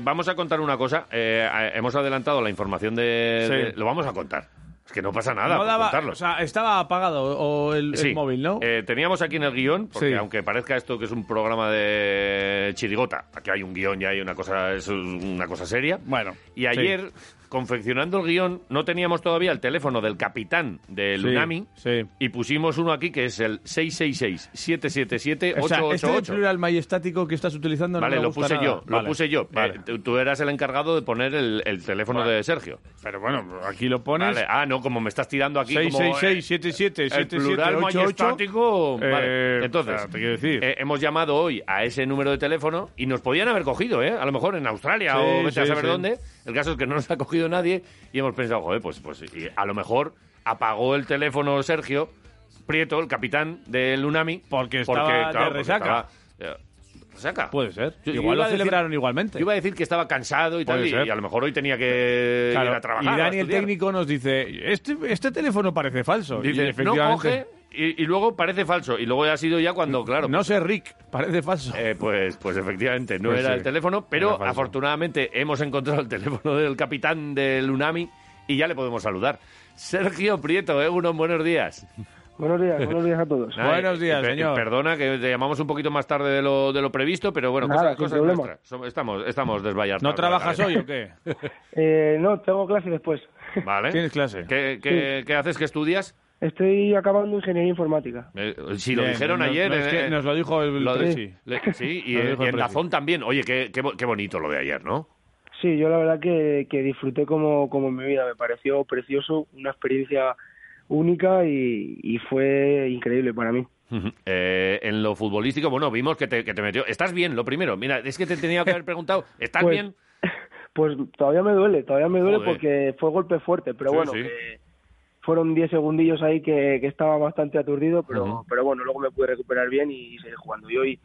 Vamos a contar una cosa. Eh, hemos adelantado la información de, Sí. de- Lo vamos a contar. Es que no pasa nada No por daba- contarlo. o sea, estaba apagado o el, móvil, ¿no? Eh, teníamos aquí en el guion, porque Sí. aunque parezca esto que es un programa de chirigota, aquí hay un guion y hay una cosa, es una cosa seria. Bueno, Y ayer, confeccionando el guion, no teníamos todavía el teléfono del capitán del Sí, Unami. sí. Y pusimos uno aquí que es el 666-777-888. O sea, este de plural majestático que estás utilizando Vale, me lo puse yo, lo Vale, puse yo. Vale. Eh, tú, tú eras el encargado de poner el, el teléfono Vale. de Sergio. Pero bueno, aquí lo pones. Vale, ah, no, como me estás tirando aquí como... 666 77 el 77 plural 88. majestático. Eh, Vale, entonces, o sea, te quiero decir. eh, hemos llamado hoy a ese número de teléfono y nos podían haber cogido, ¿eh? A lo mejor en Australia Sí, o vete a saber dónde. El caso es que no nos ha cogido nadie y hemos pensado, joder, pues, pues y a lo mejor apagó el teléfono Sergio Prieto, el capitán del Unami. Porque estaba de resaca. estaba, eh, ¿Resaca? Puede ser. Yo- Igual lo decir- celebraron igualmente. Yo iba a decir que estaba cansado y tal, y, y a lo mejor hoy tenía que Claro, ir a trabajar. y Dani, el técnico, nos dice: Este, este teléfono parece falso. y Dice, no efectivamente, coge y, y luego parece falso. Y luego ha sido ya cuando, claro. No sé, Rick, parece falso. eh, pues, pues efectivamente, no Pues era sí, el teléfono, pero afortunadamente hemos encontrado el teléfono del capitán del Unami y ya le podemos saludar. Sergio Prieto, ¿eh? Unos buenos días. Buenos días, buenos días a todos. Buenos días, pe- señor. Perdona que te llamamos un poquito más tarde de lo, de lo previsto, pero bueno, Nada, cosas. Som- Estamos, estamos desvallados. ¿No trabajas hoy o qué? Eh, no, tengo clase después. Vale. ¿Tienes clase? ¿Qué, qué- qué haces? ¿Qué estudias? Estoy acabando ingeniería informática. Eh, si lo Bien, dijeron no- ayer. no, es que nos lo dijo el lo le- sí, y, y el en Presi. Dazón también. Oye, qué, qué, qué bonito lo de ayer, ¿no? Sí, yo la verdad que, que disfruté como, como en mi vida. Me pareció precioso, una experiencia única y, y fue increíble para mí. Eh, en lo futbolístico, bueno, vimos que te, que te metió. ¿Estás bien? Lo primero. Mira, es que te tenía que haber preguntado. ¿Estás Pues, bien? Pues todavía me duele, todavía me duele Joder. porque fue golpe fuerte, pero Sí, bueno, sí. que fueron 10 segundillos ahí que, que estaba bastante aturdido, pero, pero bueno, luego me pude recuperar bien y, seguir jugando. Y hoy,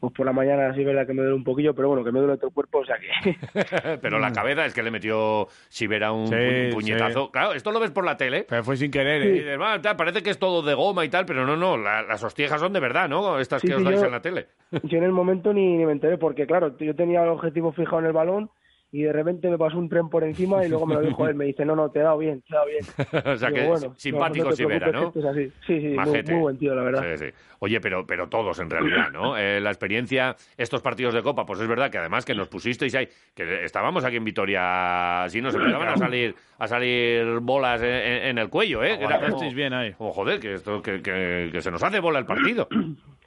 pues por la mañana sí es verdad que me duele un poquillo, pero bueno, que me duele todo el cuerpo, o sea que... Pero la cabeza es que le metió Sibera un, Sí, un puñetazo. sí. Claro, esto lo ves por la tele. Pero fue sin querer, Y ¿eh? "Va, tal, parece que es todo de goma y tal, pero no, no, la- las hostiejas son de verdad, ¿no? Estas Sí, que sí, os dais yo- en la tele. Yo en el momento ni, ni me enteré porque, claro, yo tenía el objetivo fijado en el balón y de repente me pasó un tren por encima y luego me lo dijo él. Me dice, no, no, te he dado bien, te he dado bien. o sea Digo, que bueno, simpático no, no te Sibera, preocupes, ¿no? que esto es así. Sí, sí, muy, muy buen tío, la verdad. Sí, sí. Oye, pero, pero todos en realidad, ¿no? Eh, la experiencia, estos partidos de Copa, pues es verdad que además que nos pusisteis ahí, que estábamos aquí en Vitoria, así nos empezaban a salir, a salir bolas en, en- en el cuello, ¿eh? Que era como, Estáis bien ahí. como, joder, que, esto, que, que- que se nos hace bola el partido.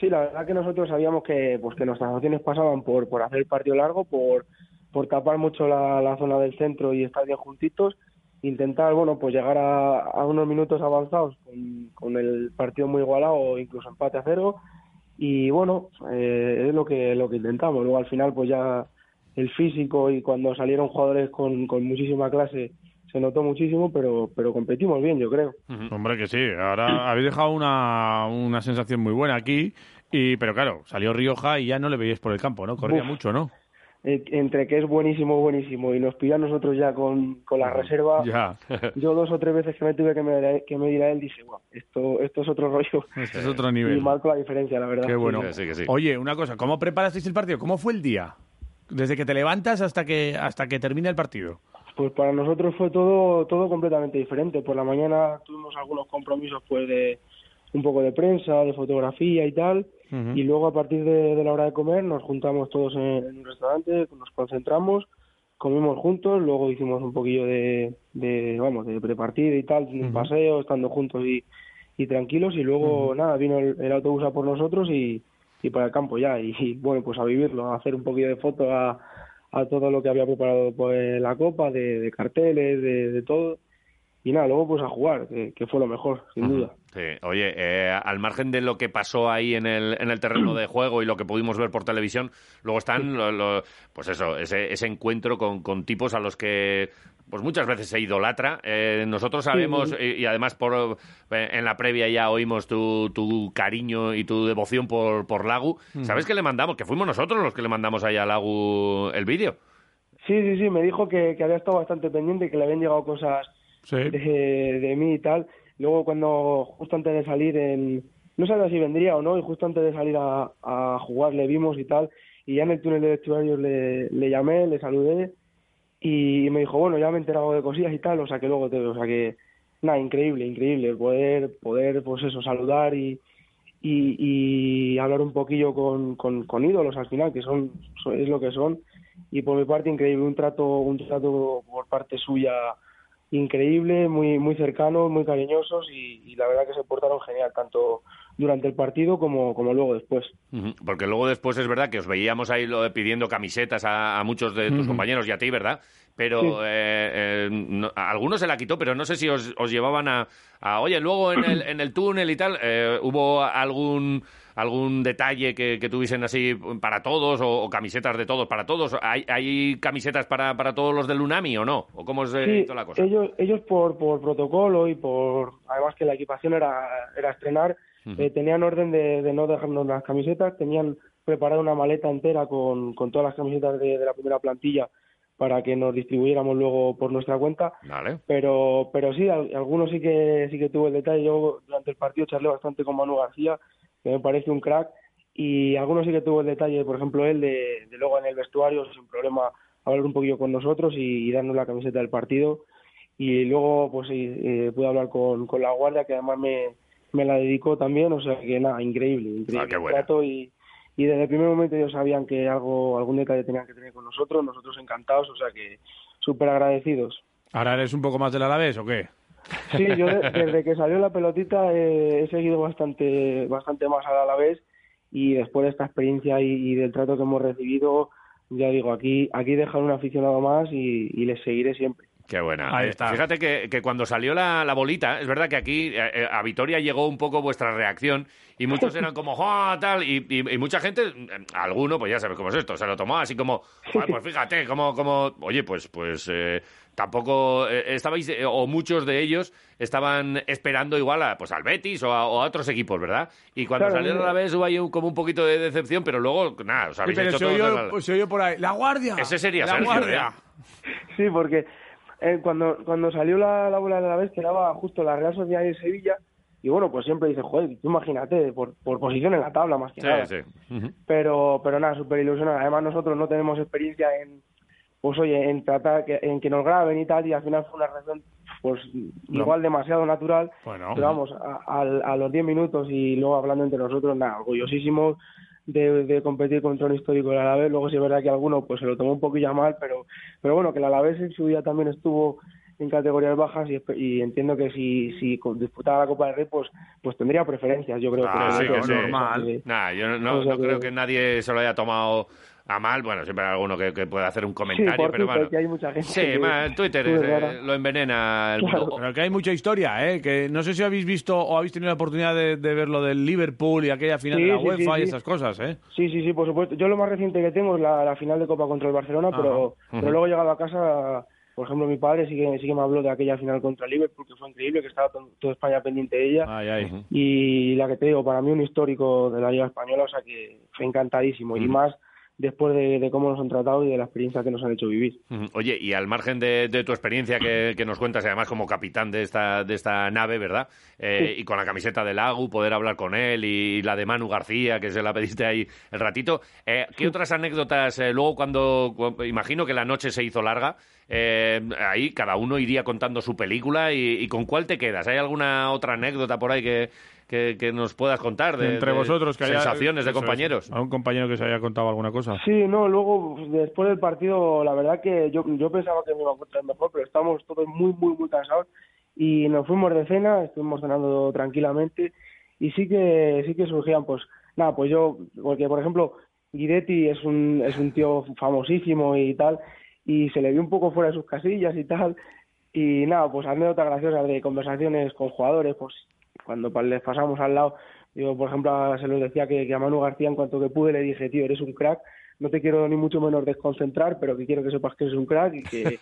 Sí, la verdad que nosotros sabíamos que pues que nuestras opciones pasaban por, por hacer el partido largo, por, por tapar mucho la, la zona del centro y estar bien juntitos, intentar bueno pues llegar a, a unos minutos avanzados con, con el partido muy igualado o incluso empate a cero y bueno eh, es lo que lo que intentamos. Luego al final pues ya el físico y cuando salieron jugadores con, con muchísima clase se notó muchísimo, pero pero competimos bien yo creo. Hombre, que sí. Ahora habéis dejado una, una sensación muy buena aquí. Y, pero claro, salió Rioja y ya no le veíais por el campo, ¿no? Corría Uf. mucho, ¿no? Eh, entre que es buenísimo, buenísimo, y nos pilla a nosotros ya con, con la reserva, Ya. yo dos o tres veces que me tuve que medir, que medir a él, dije, "Guau, esto, esto es otro rollo. Este es otro Y nivel. marco la diferencia, la verdad. Qué bueno. Sí, sí, que sí. Oye, una cosa, ¿cómo preparasteis el partido? ¿Cómo fue el día? Desde que te levantas hasta que hasta que termina el partido. Pues para nosotros fue todo, todo completamente diferente. Por la mañana tuvimos algunos compromisos pues de un poco de prensa, de fotografía y tal. Y luego a partir de, de la hora de comer nos juntamos todos en, en un restaurante, nos concentramos, comimos juntos, luego hicimos un poquillo de, de vamos, de prepartida y tal, un paseo, estando juntos y, y tranquilos. Y luego nada, vino el, el autobús a por nosotros y, y para el campo ya. Y, y, bueno, pues a vivirlo, a hacer un poquillo de fotos a, a todo lo que había preparado pues, la copa, de, de carteles, de, de todo. Y nada, luego pues a jugar, que, que fue lo mejor, sin duda. Sí. Oye, eh, al margen de lo que pasó ahí en el, en el terreno de juego y lo que pudimos ver por televisión, luego están, lo- lo- pues eso, ese, ese encuentro con, con tipos a los que pues muchas veces se idolatra. Eh, nosotros sabemos, y, y además por eh, en la previa ya oímos tu, tu cariño y tu devoción por, por Lagu. ¿Sabes que le mandamos? Que fuimos nosotros los que le mandamos ahí a Lagu el vídeo. Sí, sí, sí, me dijo que, que había estado bastante pendiente, que le habían llegado cosas De, de mí y tal. Luego cuando, justo antes de salir, en, no sabía si vendría o no, y justo antes de salir a, jugar le vimos y tal, y ya en el túnel de vestuarios le, le llamé, le saludé y me dijo, bueno, ya me he enterado de cosillas y tal, o sea que luego te, o sea que, nada, increíble, increíble, poder, poder, pues eso, saludar y, y, hablar un poquillo con, con, ídolos al final, que son, es lo que son, y por mi parte increíble, un trato, un trato por parte suya increíble, muy, muy cercanos, muy cariñosos y, la verdad que se portaron genial, tanto durante el partido como, como luego después. Porque luego después es verdad que os veíamos ahí lo, pidiendo camisetas a, muchos de tus compañeros y a ti, ¿verdad? Pero eh, eh, algunos se la quitó, pero no sé si os, os llevaban a, a, Oye, luego en el, en el túnel y tal, eh, ¿hubo algún algún detalle que, que tuviesen así para todos o, camisetas de todos para todos? ¿Hay, hay camisetas para, para todos los del Unami o no? ¿O cómo se hizo la cosa? Ellos, ellos por, por protocolo y por, además que la equipación era, era estrenar, eh, tenían orden de, de, no dejarnos las camisetas, tenían preparado una maleta entera con, con todas las camisetas de, de la primera plantilla para que nos distribuyéramos luego por nuestra cuenta. Vale. Pero, pero sí, algunos sí que sí que tuvo el detalle. Yo durante el partido charlé bastante con Manu García, que me parece un crack, y algunos sí que tuvo el detalle, por ejemplo, él de, luego en el vestuario, sin problema, hablar un poquillo con nosotros y, darnos la camiseta del partido. Y luego, pues sí, eh, pude hablar con, con la guardia, que además me, me la dedicó también, o sea que nada, increíble, increíble. Ah, y, y desde el primer momento ellos sabían que algo, algún detalle tenían que tener con nosotros, nosotros encantados, o sea que súper agradecidos. ¿Ahora eres un poco más del Alavés o qué? Sí, yo desde que salió la pelotita he seguido bastante, bastante más al Alavés y después de esta experiencia y, del trato que hemos recibido, ya digo, aquí, aquí dejar un aficionado más y les seguiré siempre. Qué buena. Ahí está. Fíjate que, que cuando salió la, la, bolita, es verdad que aquí eh, eh, a Vitoria llegó un poco vuestra reacción y muchos eran como, ¡oh, tal! Y, y, mucha gente, eh, alguno, pues ya sabes cómo es esto, se lo tomó así como, pues fíjate, como, como, oye, pues, pues tampoco estabais, o muchos de ellos estaban esperando igual a, pues al Betis o a, otros equipos, ¿verdad? Y cuando salieron a la vez hubo ahí como un poquito de decepción, pero luego, nada, os habéis hecho todo... Pues se oyó por ahí, ¡la guardia! Ese sería la guardia. Sí, porque eh, cuando, cuando salió la, la bola de la vez, quedaba justo la Real Sociedad de Sevilla, y bueno, pues siempre dice, joder, tú imagínate, por, por posición en la tabla más que nada. pero, pero nada, súper ilusionado. Además, nosotros no tenemos experiencia en, pues oye, en tratar, que, en que nos graben y tal, y al final fue una reacción, pues igual demasiado natural. Pero vamos, a, a los 10 minutos y luego hablando entre nosotros, nada, orgullosísimos de, competir contra un histórico del Alavés. Luego sí es verdad que alguno pues se lo tomó un poquillo mal, pero, pero bueno, que el Alavés en su día también estuvo en categorías bajas y, entiendo que si, si disputara la Copa del Rey pues pues tendría preferencias yo creo ah, que, es normal nah, yo no, no creo que nadie se lo haya tomado a mal, bueno, siempre hay alguno que, que pueda hacer un comentario, pero bueno. hay mucha gente sí, Twitter eh, lo envenena el mundo. Pero que hay mucha historia, ¿eh? Que no sé si habéis visto o habéis tenido la oportunidad de, ver lo del Liverpool y aquella final de la UEFA y esas cosas, ¿eh? Sí, sí, sí, por supuesto. Yo lo más reciente que tengo es la, final de Copa contra el Barcelona, pero, pero luego he llegado a casa por ejemplo, mi padre sí que, sí que me habló de aquella final contra el Liverpool, que fue increíble, que estaba toda España pendiente de ella. Y la que te digo, para mí un histórico de la Liga Española, o sea que fue encantadísimo. Y más después de, cómo nos han tratado y de la experiencia que nos han hecho vivir. Oye, y al margen de, tu experiencia que, nos cuentas, además como capitán de esta, de esta nave, ¿verdad? Eh, y con la camiseta del Lagu, poder hablar con él y, la de Manu García, que se la pediste ahí el ratito. Eh, ¿Qué otras anécdotas, eh, luego cuando, imagino que la noche se hizo larga, ahí cada uno iría contando su película y, con cuál te quedas? ¿Hay alguna otra anécdota por ahí que, que, nos puedas contar de, entre vosotros que sensaciones de compañeros. ¿A un compañero que se haya contado alguna cosa? Sí, no, luego después del partido, la verdad que yo, yo pensaba que me iba a encontrar mejor, pero estábamos todos muy, muy, muy cansados y nos fuimos de cena, estuvimos cenando tranquilamente y sí que sí que surgían, pues nada, pues yo, porque por ejemplo, Guidetti es un, es un tío famosísimo y tal, y se le vio un poco fuera de sus casillas y tal, y nada, pues anécdotas graciosas de conversaciones con jugadores, pues cuando les pasamos al lado, digo, por ejemplo, se los decía que, a Manu García, en cuanto que pude, le dije, tío, eres un crack, no te quiero ni mucho menos desconcentrar, pero que quiero que sepas que eres un crack y que,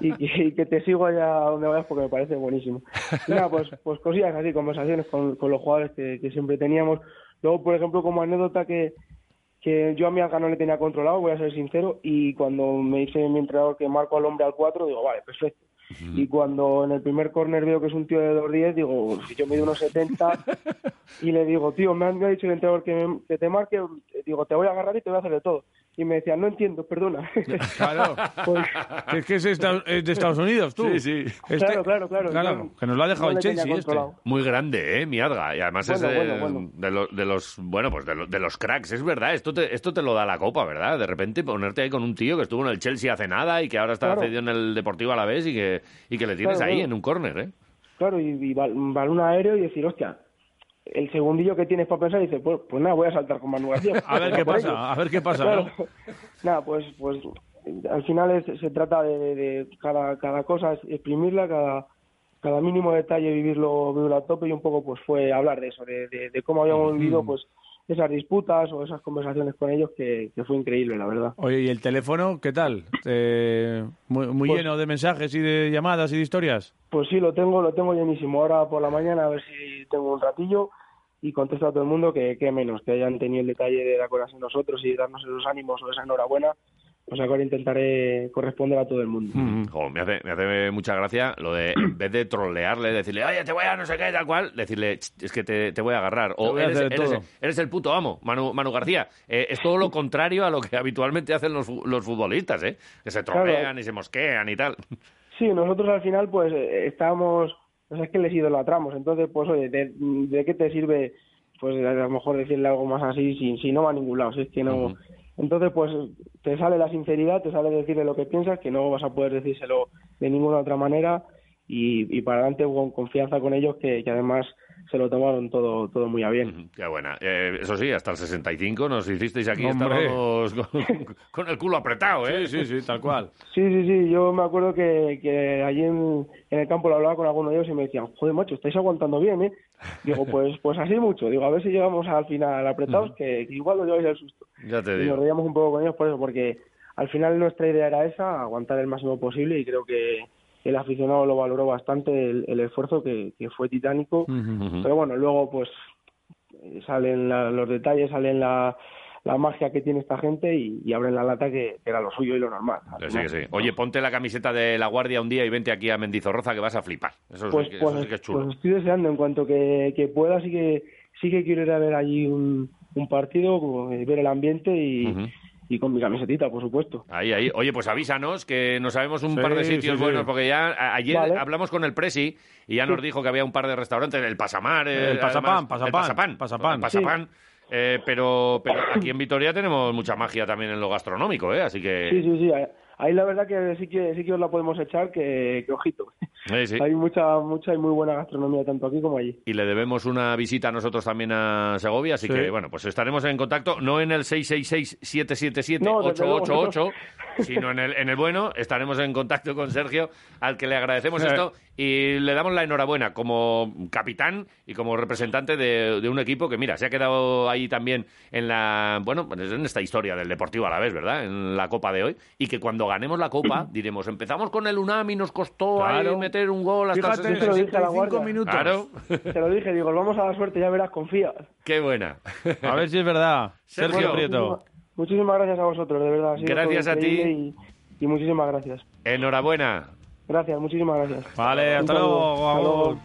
y, que, te sigo allá donde vayas porque me parece buenísimo. Y nada, pues, pues cosillas así, conversaciones con, con los jugadores que, que, siempre teníamos. Luego, por ejemplo, como anécdota que, que yo a mi no le tenía controlado, voy a ser sincero, y cuando me dice mi entrenador que marco al hombre al 4, digo, vale, perfecto y cuando en el primer corner veo que es un tío de 2'10, digo, si yo mido unos 70 y le digo, tío, me han dicho el entrenador que, te marque, digo, te voy a agarrar y te voy a hacer de todo. Y me decían, no entiendo, perdona. Claro. Pues, Es que es, esta- es de Estados Unidos, tú. Sí, sí. Este- Claro, claro, claro. Claro, que nos lo ha dejado no el Chelsea este. Muy grande, ¿eh? Miadga. Y además es Bueno, de, bueno, bueno. de lo- de los, bueno, pues de, lo- de los cracks. Es verdad, esto te, esto te lo da la copa, ¿verdad? De repente ponerte ahí con un tío que estuvo en el Chelsea hace nada y que ahora está Claro. cedido en el Deportivo a la vez y que, y que le tienes Claro, ahí en un córner, ¿eh? Claro, y, y balón aéreo y decir, hostia, el segundillo que tienes para pensar, dice, pues, pues nada, voy a saltar con Manu García. A ver qué ello. pasa, a ver qué pasa, Claro. ¿no? Nada, pues, pues al final es- se trata de, de- de cada, cada cosa, exprimirla, cada, cada mínimo detalle vivirlo, vivirlo a tope y un poco pues fue hablar de eso, de, de, de cómo habíamos vivido pues esas disputas o esas conversaciones con ellos que, que fue increíble, la verdad. Oye, ¿y el teléfono qué tal? Eh, muy muy Pues- lleno de mensajes y de llamadas y de historias. Pues sí, lo tengo, lo tengo llenísimo. Ahora por la mañana a ver si tengo un ratillo y contesto a todo el mundo que, que menos, que hayan tenido el detalle de acordarse de nosotros y darnos esos ánimos o esa enhorabuena. Pues ahora intentaré corresponder a todo el mundo. Jo, me, hace, me hace mucha gracia lo de, en vez de trolearle, decirle, oye, te voy a no sé qué, tal cual, decirle, "Ch, es que te, te voy a agarrar. O voy a eres, eres- todo". eres el puto amo, Manu, Manu García. Eh, es todo lo contrario a lo que habitualmente hacen los, los futbolistas, ¿eh? Que se Claro. trolean y se mosquean y tal. Sí, nosotros al final pues estábamos, o sea, es que les idolatramos, entonces pues oye, ¿de, de qué te sirve pues a lo mejor decirle algo más así si, si no va a ningún lado, si es que no... Entonces pues te sale la sinceridad, te sale decirle lo que piensas, que no vas a poder decírselo de ninguna otra manera y, y para adelante con confianza con ellos que, que además se lo tomaron todo, todo muy a bien. Qué buena. Eh, eso sí, hasta el 65 nos hicisteis aquí, estábamos con, con el culo apretado, ¿eh? Sí, sí, sí, tal cual. Sí, sí, sí, yo me acuerdo que, que allí en, en el campo lo hablaba con alguno de ellos y me decían, joder, macho, estáis aguantando bien, ¿eh? Digo, pues pues así mucho. Digo, a ver si llegamos al final apretados, que, que igual lo lleváis al susto. Ya te Y nos reíamos un poco con ellos por eso, porque al final nuestra idea era esa, aguantar el máximo posible y creo que el aficionado lo valoró bastante, el, el esfuerzo que, que fue titánico. Pero bueno, luego pues salen la- los detalles, salen la, la magia que tiene esta gente y, y abren la lata que, que era lo suyo y lo normal. Sí, final. sí. Oye, ponte la camiseta de la Guardia un día y vente aquí a Mendizorroza que vas a flipar. Eso, sí Pues, que- pues, eso sí que es chulo. pues estoy deseando, en cuanto que, que pueda, sí que, sí que quiero ir a ver allí un, un partido, eh, ver el ambiente y. y con mi camisetita, por supuesto. Ahí, ahí. Oye, pues avísanos que no sabemos un Sí, par de sitios sí, buenos, sí. porque ya ayer Vale. hablamos con el Presi y ya nos dijo que había un par de restaurantes, el Pasamar, eh, El Pasapán, además, el Pasapán, Pasapán, Pasapán. el Pasapán. Eh, pero, pero aquí en Vitoria tenemos mucha magia también en lo gastronómico, ¿eh? Así que... Sí, sí, sí. ahí- Ahí la verdad que sí que sí que os la podemos echar, que, que ojito. Sí, sí. Hay mucha mucha y muy buena gastronomía tanto aquí como allí. y le debemos una visita a nosotros también a Segovia, así Sí. que bueno, pues estaremos en contacto, no en el 666-777-888, No, sino en el, en el bueno, estaremos en contacto con Sergio, al que le agradecemos esto y le damos la enhorabuena como capitán y como representante de, de un equipo que, mira, se ha quedado ahí también en la, bueno, pues en esta historia del Deportivo a la vez, ¿verdad? En la Copa de hoy, y que cuando ganemos la Copa diremos, empezamos con el Unami, nos costó ahí. Meter un gol hasta Fíjate, el Yo se lo dije a la 65 guardia. minutos. Claro, Te lo dije, digo, vamos a la suerte, ya verás, confía. qué buena. A ver si es verdad. Sergio. Prieto. Muchísimas, muchísimas gracias a vosotros, de verdad. ha sido Gracias a ti. Y, y muchísimas gracias. Enhorabuena. Gracias, muchísimas gracias. Vale, hasta saludo. luego. Hasta luego.